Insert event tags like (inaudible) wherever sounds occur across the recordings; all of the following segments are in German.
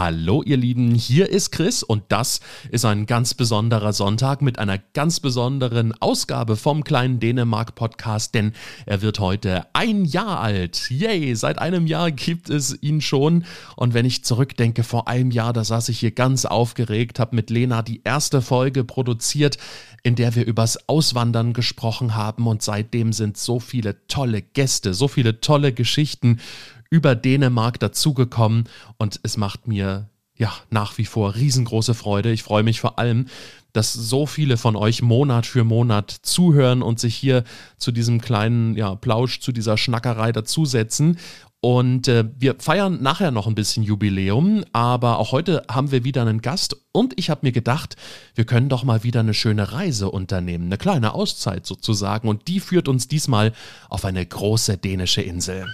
Hallo ihr Lieben, hier ist Chris und das ist ein ganz besonderer Sonntag mit einer ganz besonderen Ausgabe vom kleinen Dänemark Podcast, denn er wird heute ein Jahr alt. Yay, seit einem Jahr gibt es ihn schon und wenn ich zurückdenke, vor einem Jahr, da saß ich hier ganz aufgeregt, habe mit Lena die erste Folge produziert, in der wir übers Auswandern gesprochen haben und seitdem sind so viele tolle Gäste, so viele tolle Geschichten über Dänemark dazugekommen und es macht mir ja nach wie vor riesengroße Freude. Ich freue mich vor allem, dass so viele von euch Monat für Monat zuhören und sich hier zu diesem kleinen ja, Plausch, zu dieser Schnackerei dazusetzen. Und äh, wir feiern nachher noch ein bisschen Jubiläum, aber auch heute haben wir wieder einen Gast und ich habe mir gedacht, wir können doch mal wieder eine schöne Reise unternehmen, eine kleine Auszeit sozusagen und die führt uns diesmal auf eine große dänische Insel.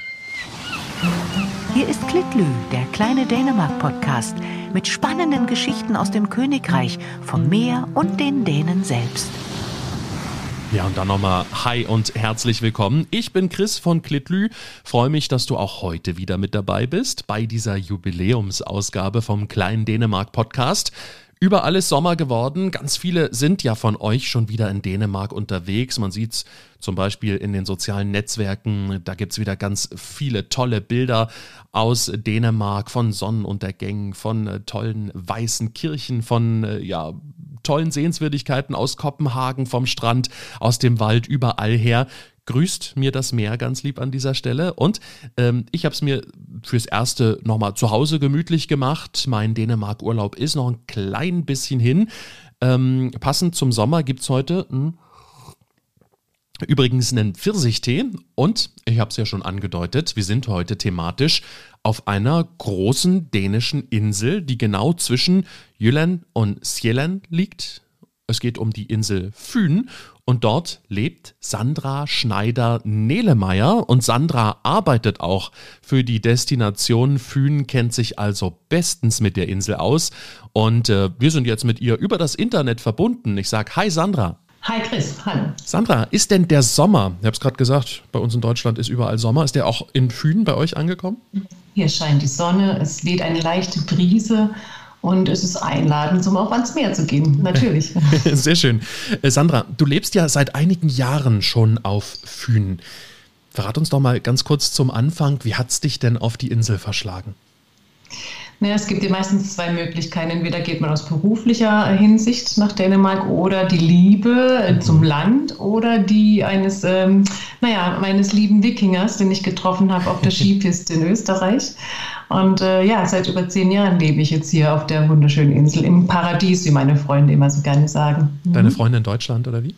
Hier ist Klitlü, der kleine Dänemark-Podcast mit spannenden Geschichten aus dem Königreich, vom Meer und den Dänen selbst. Ja, und dann nochmal Hi und herzlich willkommen. Ich bin Chris von Klitlü. Freue mich, dass du auch heute wieder mit dabei bist bei dieser Jubiläumsausgabe vom kleinen Dänemark Podcast. Überall ist Sommer geworden. Ganz viele sind ja von euch schon wieder in Dänemark unterwegs. Man sieht es zum Beispiel in den sozialen Netzwerken. Da gibt es wieder ganz viele tolle Bilder aus Dänemark von Sonnenuntergängen, von äh, tollen weißen Kirchen, von äh, ja, tollen Sehenswürdigkeiten aus Kopenhagen, vom Strand, aus dem Wald, überall her grüßt mir das Meer ganz lieb an dieser Stelle. Und ähm, ich habe es mir fürs Erste nochmal zu Hause gemütlich gemacht. Mein Dänemark-Urlaub ist noch ein klein bisschen hin. Ähm, passend zum Sommer gibt es heute mh, hm, übrigens einen Pfirsichtee. Und ich habe es ja schon angedeutet, wir sind heute thematisch auf einer großen dänischen Insel, die genau zwischen Jylland und Sjælland liegt. Es geht um die Insel Fyn und dort lebt Sandra Schneider-Nehlemeier und Sandra arbeitet auch für die Destination Fyn, kennt sich also bestens mit der Insel aus und äh, wir sind jetzt mit ihr über das Internet verbunden. Ich sage Hi Sandra. Hi Chris, hallo. Sandra, ist denn der Sommer, ich habe es gerade gesagt, bei uns in Deutschland ist überall Sommer, ist der auch in Fyn bei euch angekommen? Hier scheint die Sonne, es weht eine leichte Brise und es ist einladend, um auch ans Meer zu gehen, natürlich. (laughs) Sehr schön. Äh, Sandra, du lebst ja seit einigen Jahren schon auf Fünen. Verrat uns doch mal ganz kurz zum Anfang, wie hat es dich denn auf die Insel verschlagen? Naja, es gibt ja meistens zwei Möglichkeiten. Entweder geht man aus beruflicher Hinsicht nach Dänemark oder die Liebe mhm. zum Land oder die eines, ähm, naja, meines lieben Wikingers, den ich getroffen habe auf der (laughs) Skipiste in Österreich. Und äh, ja, seit über zehn Jahren lebe ich jetzt hier auf der wunderschönen Insel im Paradies, wie meine Freunde immer so gerne sagen. Mhm. Deine Freunde in Deutschland oder wie?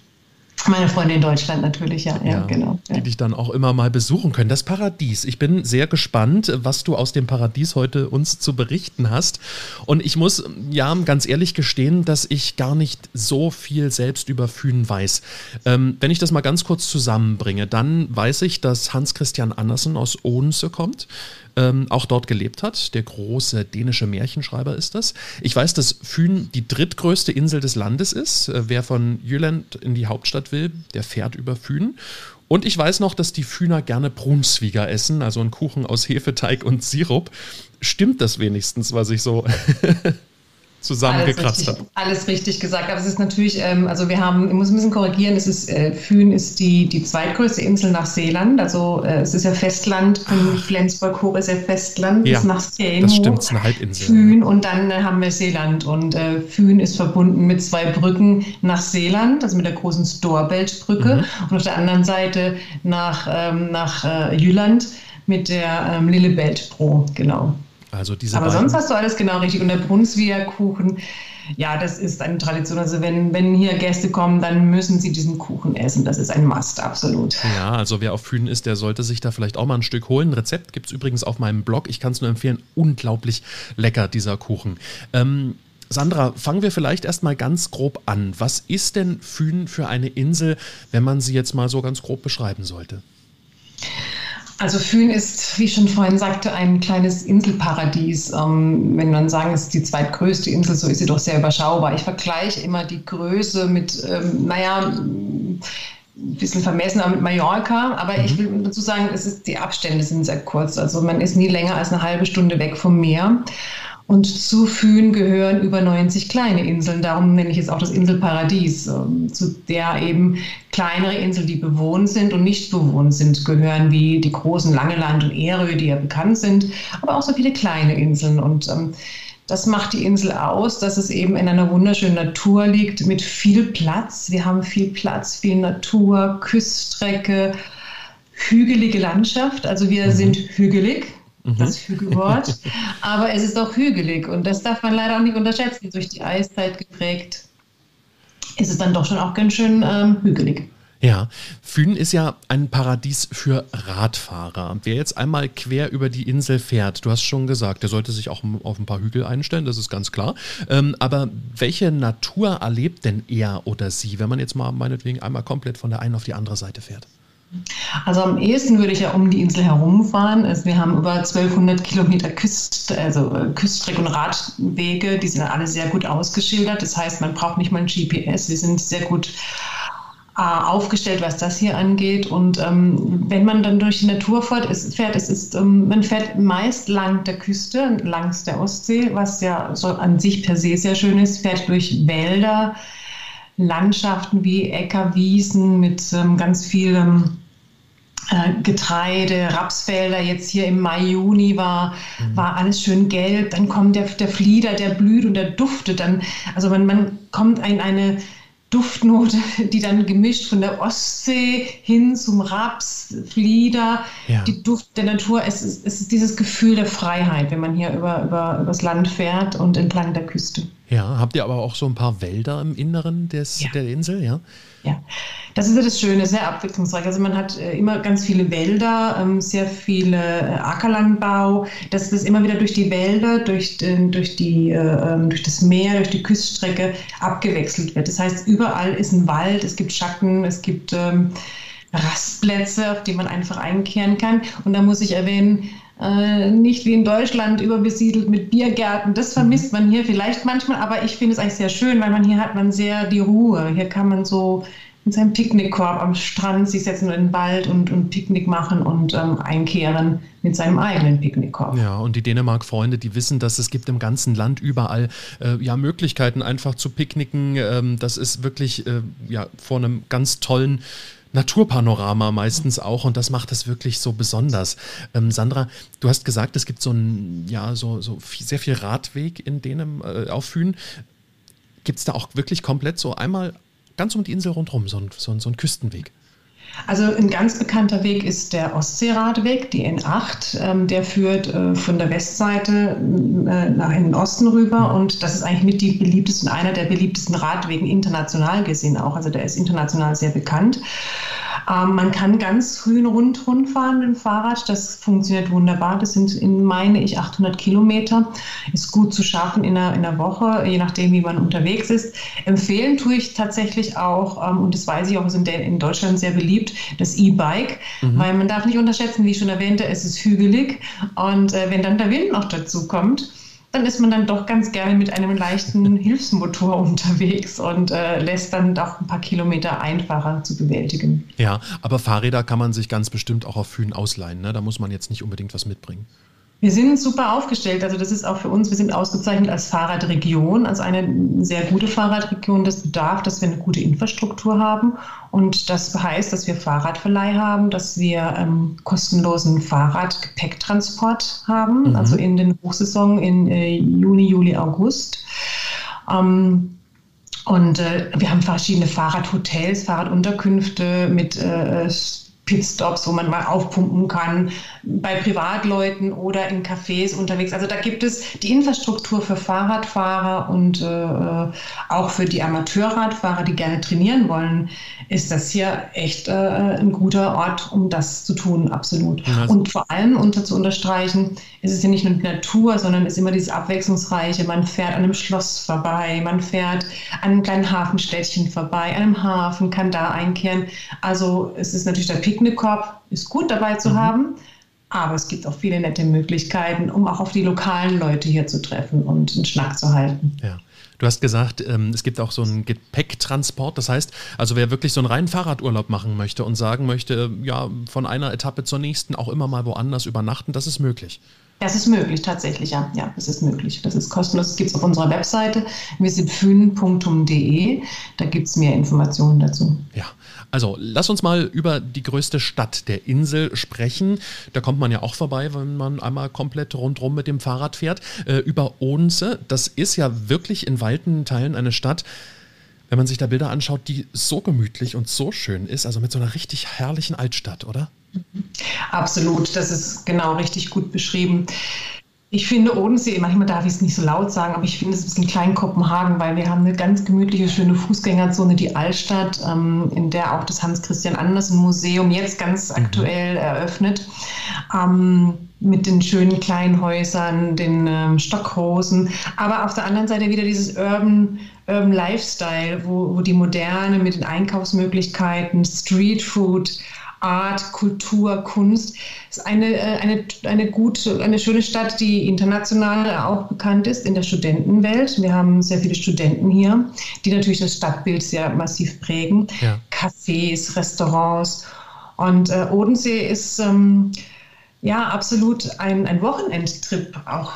Meine Freunde in Deutschland natürlich, ja, ja, ja genau. Ja. Die dich dann auch immer mal besuchen können. Das Paradies. Ich bin sehr gespannt, was du aus dem Paradies heute uns zu berichten hast. Und ich muss ja ganz ehrlich gestehen, dass ich gar nicht so viel selbst über Fünen weiß. Ähm, wenn ich das mal ganz kurz zusammenbringe, dann weiß ich, dass Hans Christian Andersen aus Odense kommt ähm, auch dort gelebt hat. Der große dänische Märchenschreiber ist das. Ich weiß, dass Fyn die drittgrößte Insel des Landes ist. Äh, wer von Jylland in die Hauptstadt will, der fährt über Fyn. Und ich weiß noch, dass die Fühner gerne Brunswiger essen, also einen Kuchen aus Hefeteig und Sirup. Stimmt das wenigstens, was ich so zusammengekratzt habe. Alles richtig gesagt. Aber es ist natürlich, ähm, also wir haben, ich muss ein bisschen korrigieren, es ist, äh, Fyn ist die, die zweitgrößte Insel nach Seeland. Also äh, es ist ja Festland, von Flensburg hoch ist ja Festland, ja, bis nach Seeland. Das stimmt, es ist eine Halbinsel. Fyn und dann äh, haben wir Seeland. Und äh, Fyn ist verbunden mit zwei Brücken nach Seeland, also mit der großen Storbelt-Brücke mhm. und auf der anderen Seite nach, ähm, nach äh, Jylland mit der ähm, Lillebelt-Bro, genau. Also diese Aber sonst hast du alles genau richtig. Und der Brunswier Kuchen, ja, das ist eine Tradition. Also wenn, wenn hier Gäste kommen, dann müssen sie diesen Kuchen essen. Das ist ein Must, absolut. Ja, also wer auf Fünen ist, der sollte sich da vielleicht auch mal ein Stück holen. Rezept gibt es übrigens auf meinem Blog. Ich kann es nur empfehlen. Unglaublich lecker, dieser Kuchen. Ähm, Sandra, fangen wir vielleicht erstmal ganz grob an. Was ist denn Fünen für eine Insel, wenn man sie jetzt mal so ganz grob beschreiben sollte? Also Fyn ist, wie ich schon vorhin sagte, ein kleines Inselparadies. Ähm, wenn man sagen, es ist die zweitgrößte Insel, so ist sie doch sehr überschaubar. Ich vergleiche immer die Größe mit, ähm, naja, ein bisschen vermessen, aber mit Mallorca. Aber mhm. ich will dazu sagen, es ist, die Abstände sind sehr kurz. Also man ist nie länger als eine halbe Stunde weg vom Meer. Und zu Fühn gehören über 90 kleine Inseln. Darum nenne ich es auch das Inselparadies, ähm, zu der eben kleinere Inseln, die bewohnt sind und nicht bewohnt sind, gehören, wie die großen Langeland und Erö, die ja bekannt sind, aber auch so viele kleine Inseln. Und ähm, das macht die Insel aus, dass es eben in einer wunderschönen Natur liegt mit viel Platz. Wir haben viel Platz, viel Natur, Küststrecke, hügelige Landschaft. Also wir mhm. sind hügelig. Das Hügelwort. (laughs) Aber es ist auch hügelig und das darf man leider auch nicht unterschätzen. Durch die Eiszeit geprägt ist es dann doch schon auch ganz schön ähm, hügelig. Ja, Fünen ist ja ein Paradies für Radfahrer. Wer jetzt einmal quer über die Insel fährt, du hast schon gesagt, der sollte sich auch auf ein paar Hügel einstellen, das ist ganz klar. Ähm, aber welche Natur erlebt denn er oder sie, wenn man jetzt mal meinetwegen einmal komplett von der einen auf die andere Seite fährt? Also am ehesten würde ich ja um die Insel herumfahren. Also wir haben über 1200 Kilometer Küst, also äh, Küststrecke und Radwege. Die sind alle sehr gut ausgeschildert. Das heißt, man braucht nicht mal ein GPS. Wir sind sehr gut äh, aufgestellt, was das hier angeht. Und ähm, wenn man dann durch die Natur fährt, ist, fährt, es ist, ähm, man fährt meist lang der Küste, langs der Ostsee, was ja so an sich per se sehr schön ist, fährt durch Wälder, Landschaften wie Äcker, Wiesen mit ähm, ganz vielem äh, Getreide, Rapsfelder. Jetzt hier im Mai, Juni war, mhm. war alles schön gelb. Dann kommt der, der Flieder, der blüht und der duftet. Dann, also man, man kommt in eine Duftnote, (laughs) die dann gemischt von der Ostsee hin zum Raps, Flieder, ja. die Duft der Natur. Es ist, es ist dieses Gefühl der Freiheit, wenn man hier über, über, übers Land fährt und entlang der Küste. Ja, habt ihr aber auch so ein paar Wälder im Inneren des, ja. der Insel, ja? Ja, das ist ja das Schöne, sehr abwechslungsreich. Also man hat äh, immer ganz viele Wälder, ähm, sehr viele äh, Ackerlandbau, dass das immer wieder durch die Wälder, durch, durch, die, äh, ähm, durch das Meer, durch die Küstenstrecke abgewechselt wird. Das heißt, überall ist ein Wald, es gibt Schatten, es gibt ähm, Rastplätze, auf die man einfach einkehren kann. Und da muss ich erwähnen, äh, nicht wie in Deutschland überbesiedelt mit Biergärten. Das vermisst man hier vielleicht manchmal, aber ich finde es eigentlich sehr schön, weil man hier hat man sehr die Ruhe. Hier kann man so mit seinem Picknickkorb am Strand sich setzen in den Wald und, und Picknick machen und ähm, einkehren mit seinem eigenen Picknickkorb. Ja, und die Dänemark-Freunde, die wissen, dass es gibt im ganzen Land überall äh, ja, Möglichkeiten, einfach zu picknicken. Ähm, das ist wirklich äh, ja, vor einem ganz tollen Naturpanorama meistens auch und das macht es wirklich so besonders. Ähm, Sandra, du hast gesagt, es gibt so ein, ja, so, so viel, sehr viel Radweg in denen äh, auf Fühn. Gibt es da auch wirklich komplett so einmal ganz um die Insel rundherum, so ein, so, so ein Küstenweg? Also ein ganz bekannter Weg ist der Ostseeradweg, die N8. Ähm, der führt äh, von der Westseite äh, nach in den Osten rüber und das ist eigentlich mit die beliebtesten, einer der beliebtesten Radwegen international gesehen auch. Also der ist international sehr bekannt. Ähm, man kann ganz früh eine Rundrunde fahren mit dem Fahrrad. Das funktioniert wunderbar. Das sind, in, meine ich, 800 Kilometer. Ist gut zu schaffen in einer, in einer Woche, je nachdem, wie man unterwegs ist. Empfehlen tue ich tatsächlich auch, ähm, und das weiß ich auch, ist in, in Deutschland sehr beliebt, das E-Bike, mhm. weil man darf nicht unterschätzen, wie ich schon erwähnte, es ist hügelig. Und äh, wenn dann der Wind noch dazu kommt, dann ist man dann doch ganz gerne mit einem leichten (laughs) Hilfsmotor unterwegs und äh, lässt dann doch ein paar Kilometer einfacher zu bewältigen. Ja, aber Fahrräder kann man sich ganz bestimmt auch auf Fühlen ausleihen. Ne? Da muss man jetzt nicht unbedingt was mitbringen. Wir sind super aufgestellt. Also das ist auch für uns, wir sind ausgezeichnet als Fahrradregion, als eine sehr gute Fahrradregion. Das bedarf, dass wir eine gute Infrastruktur haben. Und das heißt, dass wir Fahrradverleih haben, dass wir ähm, kostenlosen Fahrradgepäcktransport haben, mhm. also in den Hochsaison in äh, Juni, Juli, August. Ähm, und äh, wir haben verschiedene Fahrradhotels, Fahrradunterkünfte mit äh, Pitstops, wo man mal aufpumpen kann, bei Privatleuten oder in Cafés unterwegs. Also da gibt es die Infrastruktur für Fahrradfahrer und äh, auch für die Amateurradfahrer, die gerne trainieren wollen, ist das hier echt äh, ein guter Ort, um das zu tun, absolut. Ja, und vor allem unter zu unterstreichen, ist es ja nicht nur die Natur, sondern es ist immer dieses Abwechslungsreiche. Man fährt an einem Schloss vorbei, man fährt an einem kleinen Hafenstädtchen vorbei, an einem Hafen, kann da einkehren. Also es ist natürlich der Picknickkorb, ist gut dabei zu mhm. haben. Aber es gibt auch viele nette Möglichkeiten, um auch auf die lokalen Leute hier zu treffen und einen Schnack zu halten. Ja. Du hast gesagt, ähm, es gibt auch so einen Gepäcktransport. Das heißt, also wer wirklich so einen reinen Fahrradurlaub machen möchte und sagen möchte, ja, von einer Etappe zur nächsten auch immer mal woanders übernachten, das ist möglich. Das ist möglich, tatsächlich, ja. Ja, das ist möglich. Das ist kostenlos. Das gibt es auf unserer Webseite visitfün.de. Da gibt es mehr Informationen dazu. Ja, also lass uns mal über die größte Stadt der Insel sprechen. Da kommt man ja auch vorbei, wenn man einmal komplett rundherum mit dem Fahrrad fährt. Äh, über Odense. Das ist ja wirklich in weiten Teilen eine Stadt, wenn man sich da Bilder anschaut, die so gemütlich und so schön ist. Also mit so einer richtig herrlichen Altstadt, oder? Absolut, das ist genau richtig gut beschrieben. Ich finde Odensee, manchmal darf ich es nicht so laut sagen, aber ich finde es ein bisschen klein Kopenhagen, weil wir haben eine ganz gemütliche, schöne Fußgängerzone, die Altstadt, ähm, in der auch das Hans-Christian Andersen Museum jetzt ganz mhm. aktuell eröffnet. Ähm, mit den schönen kleinen Häusern, den ähm, Stockhosen, aber auf der anderen Seite wieder dieses Urban, Urban Lifestyle, wo, wo die Moderne mit den Einkaufsmöglichkeiten, Street Food, Art, Kultur, Kunst. Es ist eine, äh, eine, eine gute, eine schöne Stadt, die international auch bekannt ist in der Studentenwelt. Wir haben sehr viele Studenten hier, die natürlich das Stadtbild sehr massiv prägen. Ja. Cafés, Restaurants. Und äh, Odensee ist ähm, ja absolut ein, ein Wochenendtrip auch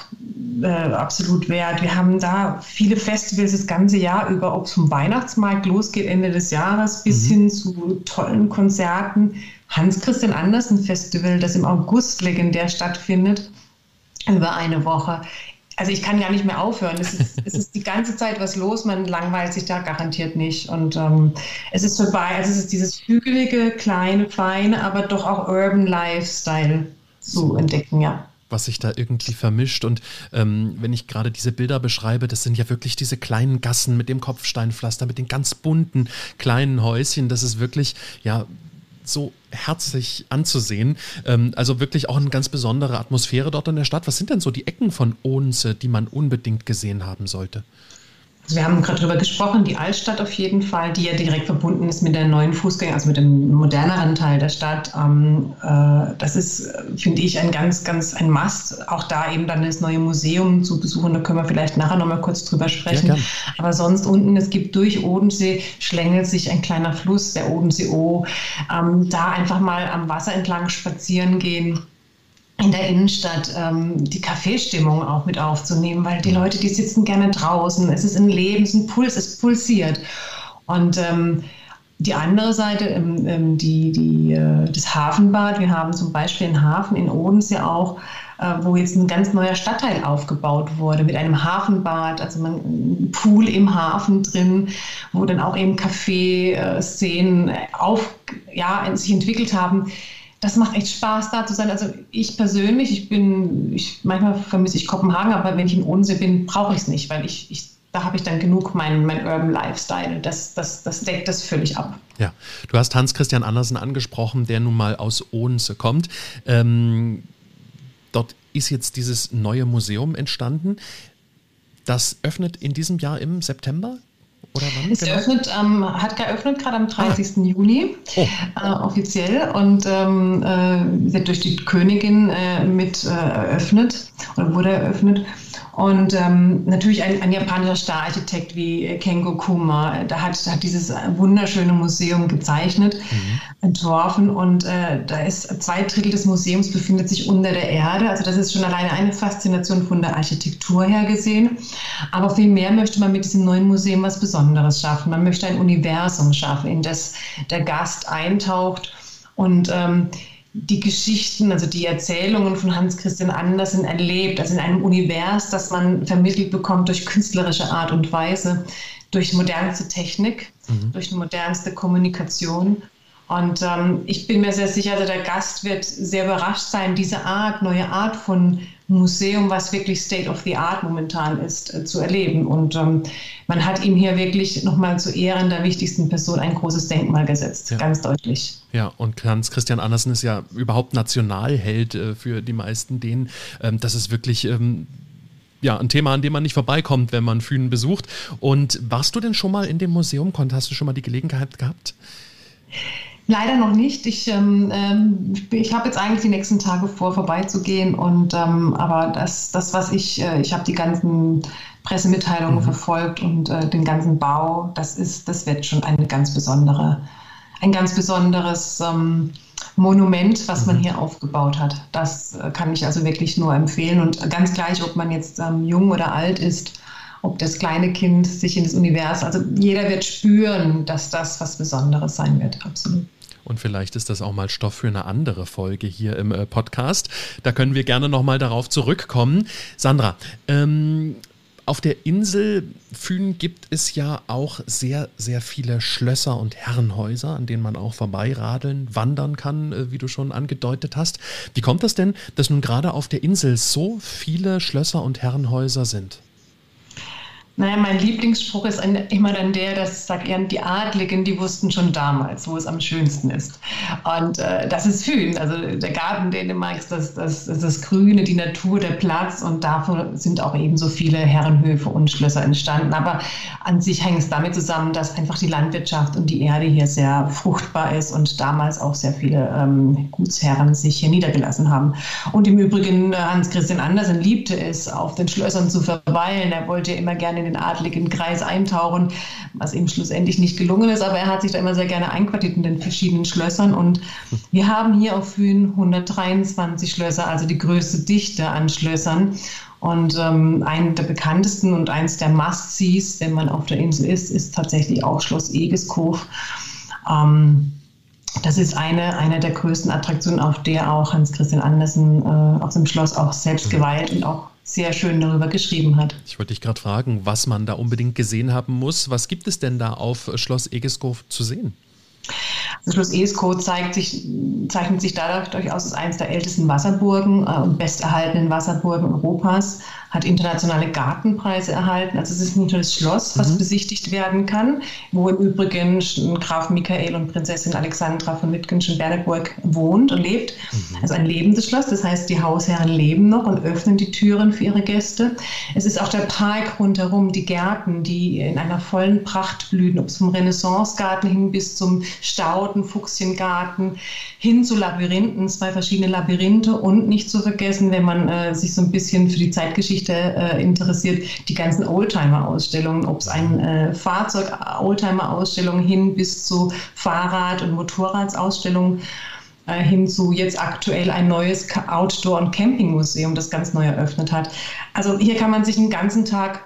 äh, absolut wert. Wir haben da viele Festivals das ganze Jahr über, ob es vom Weihnachtsmarkt losgeht Ende des Jahres bis mhm. hin zu tollen Konzerten. Hans-Christian Andersen Festival, das im August legendär stattfindet, über eine Woche. Also ich kann gar nicht mehr aufhören. Es ist, es ist die ganze Zeit was los, man langweilt sich da garantiert nicht. Und ähm, es ist vorbei. Also es ist dieses hügelige, kleine, feine, aber doch auch Urban Lifestyle zu entdecken, ja was sich da irgendwie vermischt. Und ähm, wenn ich gerade diese Bilder beschreibe, das sind ja wirklich diese kleinen Gassen mit dem Kopfsteinpflaster, mit den ganz bunten kleinen Häuschen. Das ist wirklich, ja, so herzlich anzusehen. Ähm, also wirklich auch eine ganz besondere Atmosphäre dort in der Stadt. Was sind denn so die Ecken von Odense, die man unbedingt gesehen haben sollte? Also wir haben gerade darüber gesprochen, die Altstadt auf jeden Fall, die ja direkt verbunden ist mit der neuen Fußgänger, also mit dem moderneren Teil der Stadt. Ähm, äh, das ist, finde ich, ein ganz, ganz ein Must. Auch da eben dann das neue Museum zu besuchen, da können wir vielleicht nachher nochmal kurz drüber sprechen. Ja, Aber sonst unten, es gibt durch Odensee, schlängelt sich ein kleiner Fluss, der Odensee-O. Ähm, da einfach mal am Wasser entlang spazieren gehen in der Innenstadt ähm, die Kaffeestimmung auch mit aufzunehmen, weil die Leute, die sitzen gerne draußen. Es ist ein Leben, es ist ein Puls, es pulsiert. Und ähm, die andere Seite, ähm, ähm, die, die, äh, das Hafenbad. Wir haben zum Beispiel einen Hafen in Odensee auch, äh, wo jetzt ein ganz neuer Stadtteil aufgebaut wurde mit einem Hafenbad, also ein Pool im Hafen drin, wo dann auch eben Kaffeeszenen äh, auf, ja, sich entwickelt haben das macht echt Spaß, da zu sein. Also ich persönlich, ich bin, ich, manchmal vermisse ich Kopenhagen, aber wenn ich in Odense bin, brauche ich es nicht, weil ich, ich da habe ich dann genug mein, mein Urban Lifestyle. Das, das, das deckt das völlig ab. Ja, du hast Hans-Christian Andersen angesprochen, der nun mal aus Odense kommt. Ähm, dort ist jetzt dieses neue Museum entstanden. Das öffnet in diesem Jahr im September. Oder wann? Es genau? öffnet, ähm, hat geöffnet gerade am 30. Ah. Juni oh. äh, offiziell und ähm, äh, wird durch die Königin äh, mit äh, eröffnet oder wurde eröffnet. Und ähm, natürlich ein, ein, japanischer Stararchitekt wie Kengo Kuma, da hat, hat dieses wunderschöne Museum gezeichnet, mhm. entworfen und äh, da ist zwei Drittel des Museums befindet sich unter der Erde. Also das ist schon alleine eine Faszination von der Architektur her gesehen. Aber viel mehr möchte man mit diesem neuen Museum was Besonderes schaffen. Man möchte ein Universum schaffen, in das der Gast eintaucht und ähm, die Geschichten, also die Erzählungen von Hans Christian Andersen erlebt, also in einem Univers, das man vermittelt bekommt durch künstlerische Art und Weise, durch modernste Technik, mhm. durch modernste Kommunikation. Und ähm, ich bin mir sehr sicher, also der Gast wird sehr überrascht sein, diese Art, neue Art von Museum, was wirklich State of the Art momentan ist, äh, zu erleben. Und ähm, man hat ihm hier wirklich nochmal zu Ehren der wichtigsten Person ein großes Denkmal gesetzt, ja. ganz deutlich. Ja, und Hans Christian Andersen ist ja überhaupt Nationalheld äh, für die meisten denen. Ähm, das ist wirklich. Ähm, ja, ein Thema, an dem man nicht vorbeikommt, wenn man Fünen besucht. Und warst du denn schon mal in dem Museum? Hast du schon mal die Gelegenheit gehabt? Leider noch nicht. Ich, ähm, ähm, ich habe jetzt eigentlich die nächsten Tage vor, vorbeizugehen. Und ähm, aber das, das, was ich, äh, ich habe die ganzen Pressemitteilungen mhm. verfolgt und äh, den ganzen Bau, das ist, das wird schon eine ganz besondere, ein ganz besonderes ähm, Monument, was man mhm. hier aufgebaut hat. Das äh, kann ich also wirklich nur empfehlen. Und ganz gleich, ob man jetzt ähm, jung oder alt ist, ob das kleine Kind sich in das Universum, also jeder wird spüren, dass das was Besonderes sein wird. Absolut. Und vielleicht ist das auch mal Stoff für eine andere Folge hier im äh, Podcast. Da können wir gerne nochmal darauf zurückkommen. Sandra, ähm, auf der Insel Fühn gibt es ja auch sehr, sehr viele Schlösser und Herrenhäuser, an denen man auch vorbeiradeln, wandern kann, äh, wie du schon angedeutet hast. Wie kommt das denn, dass nun gerade auf der Insel so viele Schlösser und Herrenhäuser sind? Naja, mein Lieblingsspruch ist immer dann der, dass sagt er, die Adligen, die wussten schon damals, wo es am schönsten ist. Und äh, das ist Fühlen. Also der Garten Dänemarks, das, das, das, das Grüne, die Natur, der Platz und davon sind auch eben so viele Herrenhöfe und Schlösser entstanden. Aber an sich hängt es damit zusammen, dass einfach die Landwirtschaft und die Erde hier sehr fruchtbar ist und damals auch sehr viele ähm, Gutsherren sich hier niedergelassen haben. Und im Übrigen, äh, Hans Christian Andersen liebte es, auf den Schlössern zu verweilen. Er wollte immer gerne in den adligen Kreis eintauchen, was ihm schlussendlich nicht gelungen ist. Aber er hat sich da immer sehr gerne einquartiert in den verschiedenen Schlössern. Und wir haben hier auf Fühn 123 Schlösser, also die größte Dichte an Schlössern. Und ähm, ein der bekanntesten und eins der Must-Sees, wenn man auf der Insel ist, ist tatsächlich auch Schloss Egeskof. Ähm, das ist eine, eine der größten Attraktionen, auf der auch Hans Christian Andersen äh, auf dem Schloss auch selbst geweiht und auch sehr schön darüber geschrieben hat. Ich wollte dich gerade fragen, was man da unbedingt gesehen haben muss. Was gibt es denn da auf Schloss Egeskow zu sehen? Das Schloss Esko zeigt sich, zeichnet sich dadurch aus als eines der ältesten Wasserburgen äh, und besterhaltenen Wasserburgen Europas hat internationale Gartenpreise erhalten. Also es ist nicht nur das Schloss, was mhm. besichtigt werden kann, wo im Übrigen Graf Michael und Prinzessin Alexandra von Wittgenstein-Berneburg wohnt und lebt. Mhm. Also ein lebendes Schloss, das heißt, die Hausherren leben noch und öffnen die Türen für ihre Gäste. Es ist auch der Park rundherum, die Gärten, die in einer vollen Pracht blühen, ob es vom Renaissancegarten hin bis zum Stauden, Fuchschengarten, hin zu Labyrinthen, zwei verschiedene Labyrinthe und nicht zu vergessen, wenn man äh, sich so ein bisschen für die Zeitgeschichte Geschichte äh, interessiert, die ganzen Oldtimer-Ausstellungen, ob es ein äh, Fahrzeug-Oldtimer-Ausstellungen hin bis zu Fahrrad- und Motorradsausstellungen äh, hin zu jetzt aktuell ein neues Outdoor- und Campingmuseum, das ganz neu eröffnet hat. Also hier kann man sich einen ganzen Tag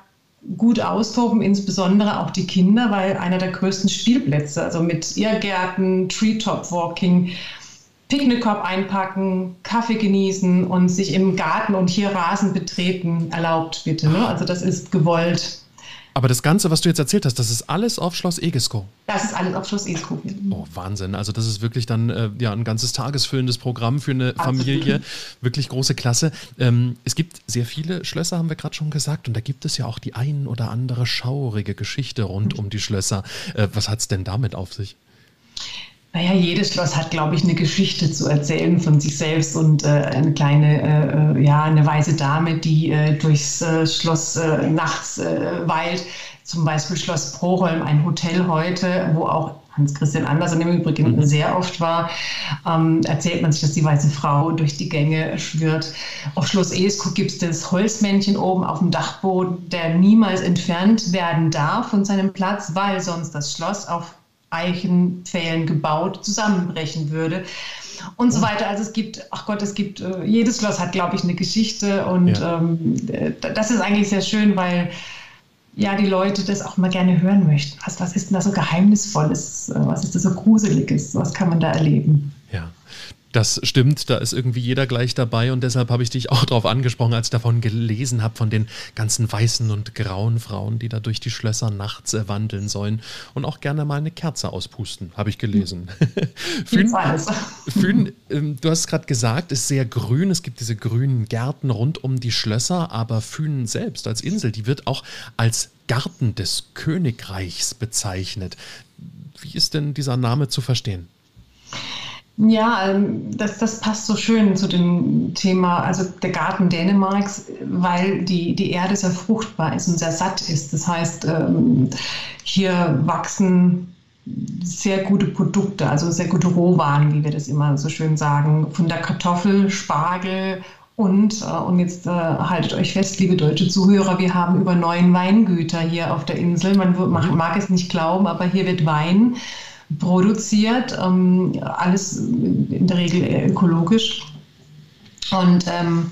gut austoben, insbesondere auch die Kinder, weil einer der größten Spielplätze, also mit Irrgärten, Treetop-Walking, Picknickkorb einpacken, Kaffee genießen und sich im Garten und hier Rasen betreten erlaubt, bitte. Ne? Also das ist gewollt. Aber das Ganze, was du jetzt erzählt hast, das ist alles auf Schloss Egesko. Das ist alles auf Schloss Egesko. Oh, Wahnsinn. Also das ist wirklich dann äh, ja, ein ganzes tagesfüllendes Programm für eine Absolut. Familie. Wirklich große Klasse. Ähm, es gibt sehr viele Schlösser, haben wir gerade schon gesagt. Und da gibt es ja auch die ein oder andere schaurige Geschichte rund mhm. um die Schlösser. Äh, was hat es denn damit auf sich? Naja, jedes Schloss hat, glaube ich, eine Geschichte zu erzählen von sich selbst und äh, eine kleine, äh, äh ja, eine weise Dame, die äh, durchs äh, Schloss äh, nachts weilt. Zum Beispiel Schloss Proholm, ein Hotel heute, wo auch Hans-Christian Andersen im Übrigen mhm. sehr oft war, ähm, erzählt man sich, dass die weiße Frau durch die Gänge schwirrt. Auf Schloss Esko gibt es das Holzmännchen oben auf dem Dachboden, der niemals entfernt werden darf von seinem Platz, weil sonst das Schloss auf Eichenpfählen gebaut, zusammenbrechen würde und so weiter. Also es gibt, ach Gott, es gibt, äh, jedes Schloss hat, glaube ich, eine Geschichte und ja. ähm, das ist eigentlich sehr schön, weil ja die Leute das auch mal gerne hören möchten. Was, was ist denn da so geheimnisvolles? Was ist da so gruseliges? Was kann man da erleben? Das stimmt, da ist irgendwie jeder gleich dabei und deshalb habe ich dich auch darauf angesprochen, als ich davon gelesen habe, von den ganzen weißen und grauen Frauen, die da durch die Schlösser nachts äh, wandeln sollen und auch gerne mal eine Kerze auspusten, habe ich gelesen. (laughs) Fün, Fün ähm, du hast gerade gesagt, ist sehr grün, es gibt diese grünen Gärten rund um die Schlösser, aber Fün selbst als Insel, die wird auch als Garten des Königreichs bezeichnet. Wie ist denn dieser Name zu verstehen? Ja, ähm, das, das passt so schön zu dem Thema, also der Garten Dänemarks, weil die, die Erde sehr fruchtbar ist und sehr satt ist. Das heißt, ähm, hier wachsen sehr gute Produkte, also sehr gute Rohwaren, wie wir das immer so schön sagen, von der Kartoffel, Spargel und, äh, und jetzt äh, haltet euch fest, liebe deutsche Zuhörer, wir haben über neun Weingüter hier auf der Insel. Man mag, mag es nicht glauben, aber hier wird Wein produziert, ähm, alles in der Regel ökologisch. Und ähm,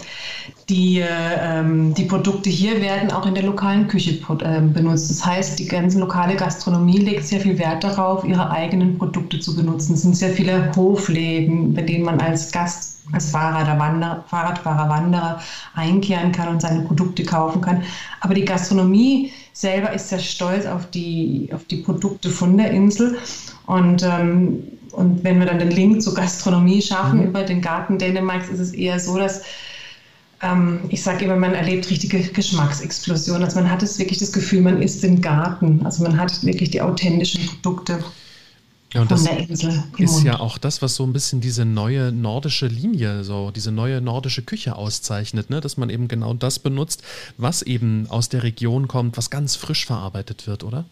die, ähm, die Produkte hier werden auch in der lokalen Küche äh, benutzt. Das heißt, die ganze lokale Gastronomie legt sehr viel Wert darauf, ihre eigenen Produkte zu benutzen. Es sind sehr viele Hofläden, bei denen man als Gast, als Fahrrad Wander, Fahrradfahrer, Wanderer einkehren kann und seine Produkte kaufen kann. Aber die Gastronomie selber ist sehr stolz auf die, auf die Produkte von der Insel. Und ähm, und wenn wir dann den Link zur Gastronomie schaffen mhm. über den Garten Dänemarks, ist es eher so, dass ähm, ich sage immer, man erlebt richtige Geschmacksexplosionen. Also man hat es wirklich das Gefühl, man ist im Garten. Also man hat wirklich die authentischen Produkte. Ja, und das ist ja auch das, was so ein bisschen diese neue nordische Linie, so diese neue nordische Küche auszeichnet, ne? dass man eben genau das benutzt, was eben aus der Region kommt, was ganz frisch verarbeitet wird, oder?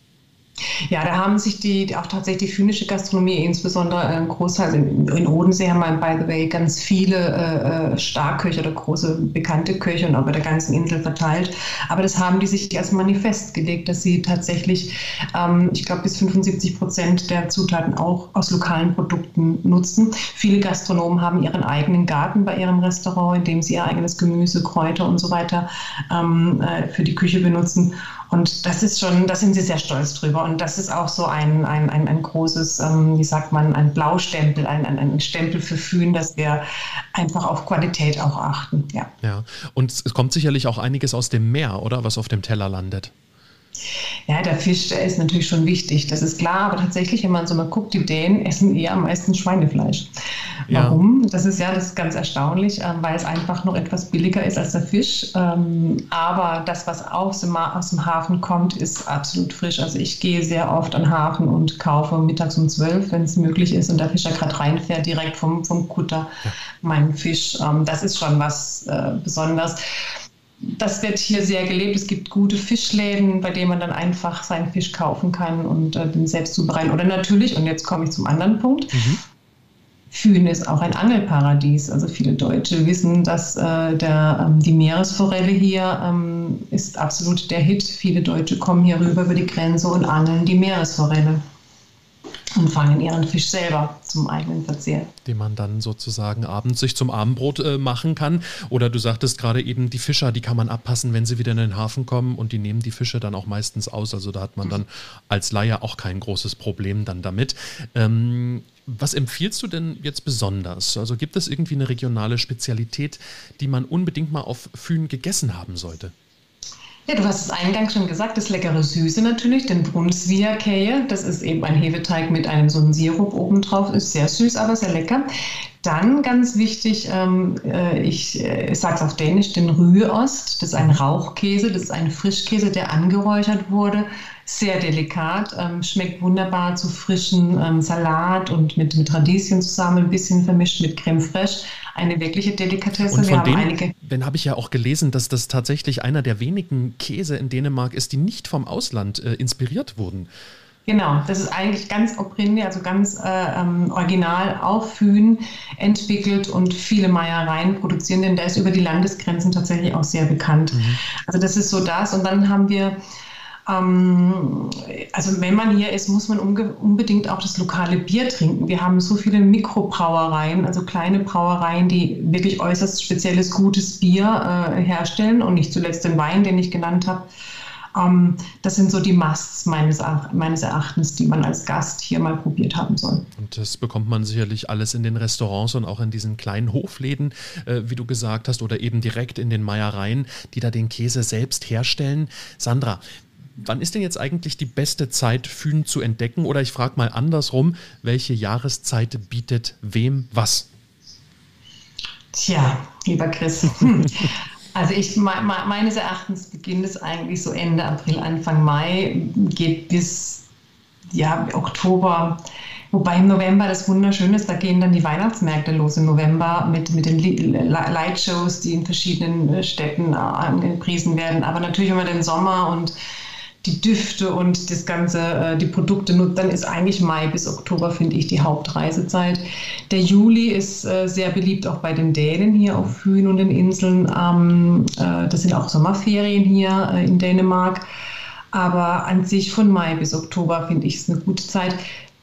Ja, da haben sich die, auch tatsächlich die finnische Gastronomie, insbesondere ein Großteil in, in Odensee haben wir, by the way, ganz viele äh, äh, Starköche oder große bekannte Köche und auch bei der ganzen Insel verteilt. Aber das haben die sich als Manifest gelegt, dass sie tatsächlich, ähm, ich glaube, bis 75 Prozent der Zutaten auch aus lokalen Produkten nutzen. Viele Gastronomen haben ihren eigenen Garten bei ihrem Restaurant, in dem sie ihr eigenes Gemüse, Kräuter und so weiter ähm, äh, für die Küche benutzen. Und das ist schon, da sind sie sehr stolz drüber. Und das ist auch so ein, ein, ein, ein großes, ähm, wie sagt man, ein Blaustempel, ein, ein, ein Stempel für Fühlen, dass wir einfach auf Qualität auch achten. Ja. ja. Und es kommt sicherlich auch einiges aus dem Meer, oder? Was auf dem Teller landet. Ja, der Fisch, der ist natürlich schon wichtig, das ist klar, aber tatsächlich, wenn man so mal guckt, die Dänen essen eher am meisten Schweinefleisch. Ja. Warum? Das ist ja das ist ganz erstaunlich, ähm, weil es einfach noch etwas billiger ist als der Fisch. Ähm, aber das, was aus dem, aus dem Hafen kommt, ist absolut frisch. Also ich gehe sehr oft an den Hafen und kaufe mittags um zwölf, wenn es möglich ist und der Fischer gerade reinfährt, direkt vom, vom Kutter ja. meinen Fisch. Ähm, das ist schon was äh, Besonderes das wird hier sehr gelebt. Es gibt gute Fischläden, bei denen man dann einfach seinen Fisch kaufen kann und äh, den selbst zubereiten. Oder natürlich, und jetzt komme ich zum anderen Punkt, mhm. Fühlen ist auch ein Angelparadies. Also viele Deutsche wissen, dass äh, der, ähm, die Meeresforelle hier ähm, ist absolut der Hit. Viele Deutsche kommen hier rüber über die Grenze und angeln die Meeresforelle und fangen ihren Fisch selber zum eigenen Verzehr. Den man dann sozusagen abends sich zum Abendbrot äh, machen kann. Oder du sagtest gerade eben, die Fischer, die kann man abpassen, wenn sie wieder in den Hafen kommen und die nehmen die Fische dann auch meistens aus. Also da hat man dann als Laie auch kein großes Problem dann damit. Ähm, was empfiehlst du denn jetzt besonders? Also gibt es irgendwie eine regionale Spezialität, die man unbedingt mal auf Fühn gegessen haben sollte? Ja, du hast es eingangs schon gesagt, das leckere Süße natürlich, den Brunsviakeje. Das ist eben ein Hefeteig mit einem so einem Sirup obendrauf. Ist sehr süß, aber sehr lecker. Dann ganz wichtig, ähm, äh, ich, äh, ich sage es auf Dänisch, den Rüheost. Das ist ein Rauchkäse, das ist ein Frischkäse, der angeräuchert wurde. Sehr delikat, ähm, schmeckt wunderbar zu frischen ähm, Salat und mit, mit Radieschen zusammen, ein bisschen vermischt mit Creme fraiche eine wirkliche Delikatesse. Und von Wir haben einige. Wenn habe ich ja auch gelesen, dass das tatsächlich einer der wenigen Käse in Dänemark ist, die nicht vom Ausland äh, inspiriert wurden. Genau, das ist eigentlich ganz Oprinde, also ganz äh, ähm, original auf Fühn entwickelt und viele Meiereien produzieren, denn der ist über die Landesgrenzen tatsächlich auch sehr bekannt. Mhm. Also das ist so das. Und dann haben wir ähm, also wenn man hier ist, muss man unbedingt auch das lokale Bier trinken. Wir haben so viele Mikrobrauereien, also kleine Brauereien, die wirklich äußerst spezielles, gutes Bier äh, herstellen und nicht zuletzt den Wein, den ich genannt habe. Ähm, das sind so die Musts meines, meines Erachtens, die man als Gast hier mal probiert haben soll. Und das bekommt man sicherlich alles in den Restaurants und auch in diesen kleinen Hofläden, äh, wie du gesagt hast, oder eben direkt in den Meiereien, die da den Käse selbst herstellen. Sandra, wann ist denn jetzt eigentlich die beste Zeit, Fühn zu entdecken? Oder ich frage mal andersrum, welche Jahreszeit bietet wem was? Tja, lieber Chris. Hm. Also ich meines Erachtens beginnt es eigentlich so Ende April, Anfang Mai, geht bis ja, Oktober. Wobei im November das wunderschön ist, da gehen dann die Weihnachtsmärkte los im November mit, mit den Lightshows, die in verschiedenen Städten angepriesen werden. Aber natürlich immer den Sommer und die Düfte und das ganze, äh, die Produkte nutzt, dann ist eigentlich Mai bis Oktober, finde ich, die Hauptreisezeit. Der Juli ist äh, sehr beliebt auch bei den Dänen hier auf Hühn und den Inseln. Ähm, äh, das sind auch Sommerferien hier in Dänemark. Aber an sich von Mai bis Oktober finde ich es eine gute Zeit.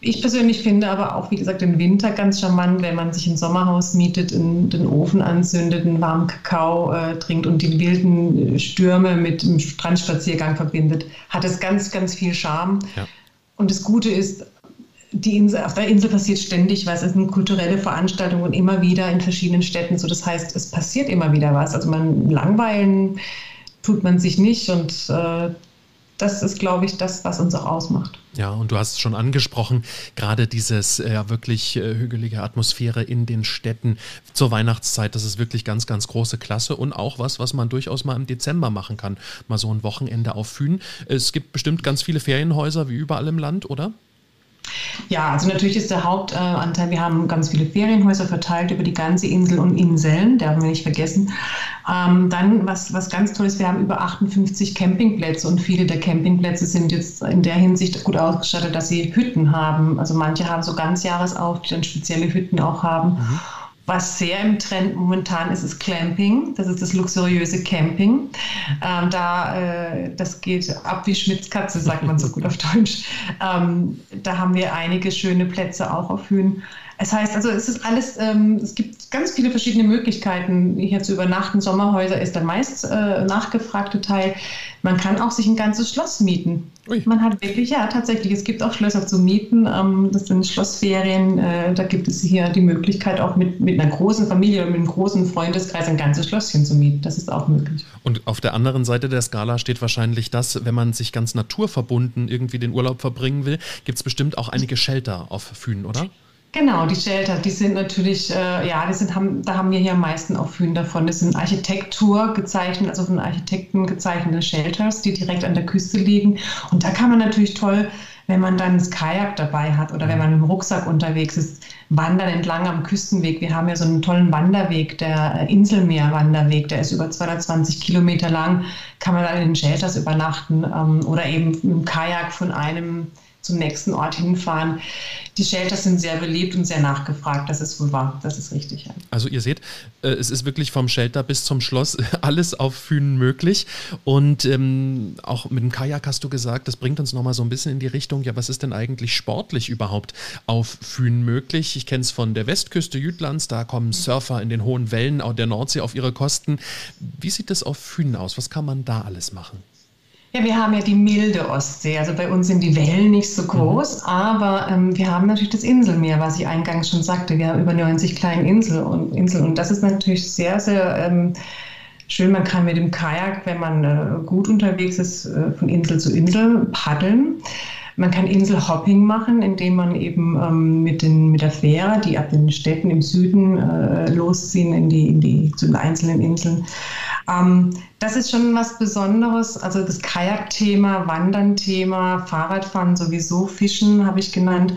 Ich persönlich finde aber auch, wie gesagt, den Winter ganz charmant, wenn man sich ein Sommerhaus mietet, in, den Ofen anzündet, einen warmen Kakao äh, trinkt und die wilden Stürme mit dem Strandspaziergang verbindet, hat es ganz, ganz viel Charme. Ja. Und das Gute ist, die Insel, auf der Insel passiert ständig was. Es sind kulturelle Veranstaltungen immer wieder in verschiedenen Städten. So, das heißt, es passiert immer wieder was. Also man langweilen tut man sich nicht und äh, das ist, glaube ich, das, was uns auch ausmacht. Ja, und du hast es schon angesprochen, gerade dieses äh, wirklich äh, hügelige Atmosphäre in den Städten zur Weihnachtszeit, das ist wirklich ganz, ganz große Klasse und auch was, was man durchaus mal im Dezember machen kann. Mal so ein Wochenende auf Fühn. Es gibt bestimmt ganz viele Ferienhäuser wie überall im Land, oder? Ja, also natürlich ist der Hauptanteil, wir haben ganz viele Ferienhäuser verteilt über die ganze Insel und Inseln, der haben wir nicht vergessen. Ähm, dann, was, was ganz toll ist, wir haben über 58 Campingplätze und viele der Campingplätze sind jetzt in der Hinsicht gut ausgestattet, dass sie Hütten haben. Also manche haben so Ganzjahresauf, die dann spezielle Hütten auch haben. Mhm. Was sehr im Trend momentan ist, ist Clamping. Das ist das luxuriöse Camping. Ähm, da, äh, das geht ab wie Schmitzkatze, sagt man so gut auf (laughs) Deutsch. Ähm, da haben wir einige schöne Plätze auch auf Hühn. Es heißt also, es ist alles, ähm, es gibt ganz viele verschiedene Möglichkeiten, hier zu übernachten. Sommerhäuser ist der meist äh, nachgefragte Teil. Man kann auch sich ein ganzes Schloss mieten. Ui. Man hat wirklich, ja, tatsächlich, es gibt auch Schlösser zu mieten. Ähm, das sind Schlossferien. Äh, da gibt es hier die Möglichkeit, auch mit, mit einer großen Familie und mit einem großen Freundeskreis ein ganzes Schlosschen zu mieten. Das ist auch möglich. Und auf der anderen Seite der Skala steht wahrscheinlich das, wenn man sich ganz naturverbunden irgendwie den Urlaub verbringen will, gibt es bestimmt auch einige Shelter auf Fünen, oder? Genau, die Shelter, die sind natürlich, äh, ja, die sind, haben, da haben wir hier am meisten auch Fühlen davon. Das sind Architektur gezeichnet, also von Architekten gezeichnete Shelters, die direkt an der Küste liegen. Und da kann man natürlich toll, wenn man dann das Kajak dabei hat oder wenn man mit dem Rucksack unterwegs ist, wandern entlang am Küstenweg. Wir haben ja so einen tollen Wanderweg, der Inselmeer-Wanderweg, der ist über 220 Kilometer lang, kann man dann in den Shelters übernachten ähm, oder eben dem Kajak von einem zum nächsten Ort hinfahren. Die Shelters sind sehr beliebt und sehr nachgefragt. Das ist wohl wahr. Das ist richtig. Ja. Also ihr seht, äh, es ist wirklich vom Shelter bis zum Schloss (laughs) alles auf Fünen möglich. Und ähm, auch mit dem Kajak hast du gesagt, das bringt uns nochmal so ein bisschen in die Richtung, ja, was ist denn eigentlich sportlich überhaupt auf Fünen möglich? Ich kenne es von der Westküste Jütlands, da kommen Surfer in den hohen Wellen der Nordsee auf ihre Kosten. Wie sieht das auf Fünen aus? Was kann man da alles machen? Ja, wir haben ja die milde Ostsee. Also bei uns sind die Wellen nicht so groß, mhm. aber ähm, wir haben natürlich das Inselmeer, was ich eingangs schon sagte. Wir haben über 90 kleine Insel und, Inseln und das ist natürlich sehr, sehr ähm, schön. Man kann mit dem Kajak, wenn man äh, gut unterwegs ist, äh, von Insel zu Insel paddeln. Man kann Inselhopping machen, indem man eben ähm, mit, den, mit der Fähre, die ab den Städten im Süden äh, losziehen, in die, in die, zu den einzelnen Inseln. Ähm, das ist schon was Besonderes. Also das Kajak-Thema, Wandern-Thema, Fahrradfahren sowieso, Fischen habe ich genannt.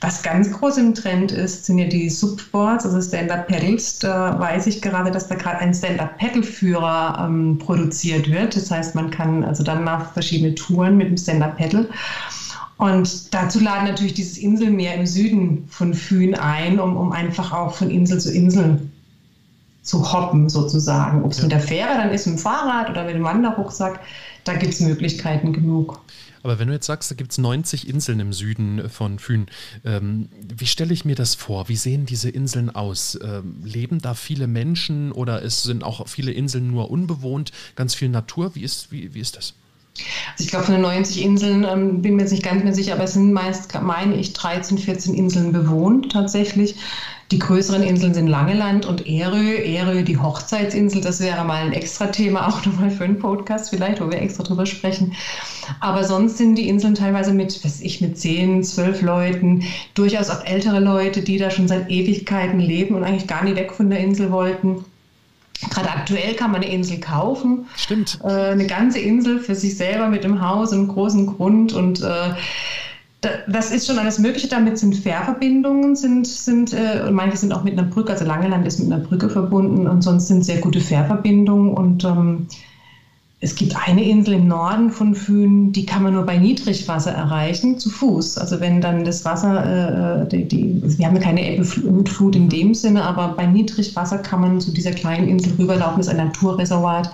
Was ganz groß im Trend ist, sind ja die Subboards, also Stand-Up-Pedals. Da weiß ich gerade, dass da gerade ein Stand-Up-Pedal-Führer ähm, produziert wird. Das heißt, man kann also dann nach verschiedene Touren mit dem Stand-Up-Pedal. Und dazu laden natürlich dieses Inselmeer im Süden von Fühn ein, um, um einfach auch von Insel zu Insel zu hoppen sozusagen. Ob es ja. mit der Fähre dann ist, mit dem Fahrrad oder mit dem Wanderrucksack, da gibt es Möglichkeiten genug. Aber wenn du jetzt sagst, da gibt es 90 Inseln im Süden von Fühn, ähm, wie stelle ich mir das vor? Wie sehen diese Inseln aus? Ähm, leben da viele Menschen oder es sind auch viele Inseln nur unbewohnt, ganz viel Natur? Wie ist, wie, wie ist das? Also ich glaube, von den 90 Inseln ähm, bin mir jetzt nicht ganz mehr sicher, aber es sind meist, meine ich, 13, 14 Inseln bewohnt tatsächlich. Die größeren Inseln sind Langeland und Erö. Erö, die Hochzeitsinsel, das wäre mal ein extra Thema, (laughs) auch nochmal für einen Podcast vielleicht, wo wir extra drüber sprechen. Aber sonst sind die Inseln teilweise mit, weiß ich, mit 10, 12 Leuten, durchaus auch ältere Leute, die da schon seit Ewigkeiten leben und eigentlich gar nicht weg von der Insel wollten. Gerade aktuell kann man eine Insel kaufen. Stimmt. Äh, eine ganze Insel für sich selber mit dem Haus und großen Grund und äh, das ist schon alles Mögliche. Damit sind Fährverbindungen, sind, sind, äh, manche sind auch mit einer Brücke, also Langeland ist mit einer Brücke verbunden und sonst sind sehr gute Fährverbindungen und ähm, es gibt eine Insel im Norden von Fühn, die kann man nur bei Niedrigwasser erreichen, zu Fuß. Also wenn dann das Wasser, äh, die, die, wir haben ja keine Ebbe in dem Sinne, aber bei Niedrigwasser kann man zu dieser kleinen Insel rüberlaufen, ist ein Naturreservat.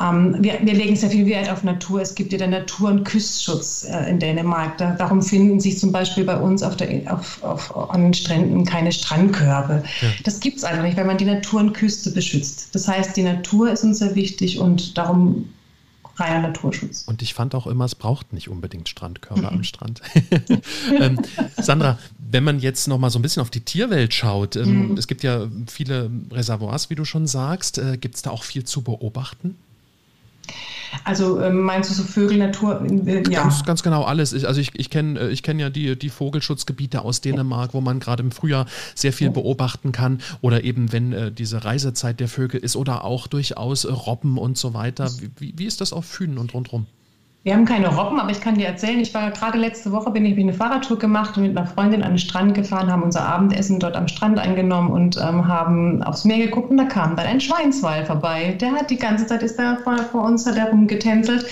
Ähm, wir, wir, legen sehr viel Wert auf Natur. Es gibt ja den Natur- und Küstenschutz äh, in Dänemark. Da, darum finden sich zum Beispiel bei uns auf der, auf, auf, an den Stränden keine Strandkörbe. Ja. Das gibt es einfach nicht, weil man die Natur und Küste beschützt. Das heißt, die Natur ist uns sehr wichtig und darum reiner Naturschutz. Und ich fand auch immer, es braucht nicht unbedingt Strandkörbe mhm. am Strand. (laughs) ähm, Sandra, wenn man jetzt noch mal so ein bisschen auf die Tierwelt schaut, ähm, mhm. es gibt ja viele Reservoirs, wie du schon sagst. Äh, gibt es da auch viel zu beobachten? Also ähm, meinst du so Vögel, Natur? Äh, ja. Ganz, ganz genau alles. Ich, also ich, ich kenne äh, ich kenn ja die, die Vogelschutzgebiete aus Dänemark, wo man gerade im Frühjahr sehr viel beobachten kann. Oder eben, wenn äh, diese Reisezeit der Vögel ist oder auch durchaus Robben und so weiter. Wie, wie ist das auf Fünen und rundherum? Wir haben keine Robben, aber ich kann dir erzählen, ich war gerade letzte Woche, bin ich eine Fahrradtour gemacht und mit einer Freundin an den Strand gefahren, haben unser Abendessen dort am Strand eingenommen und ähm, haben aufs Meer geguckt und da kam dann ein Schweinswal vorbei. Der hat die ganze Zeit, ist da vor, vor uns, hat er rumgetänzelt.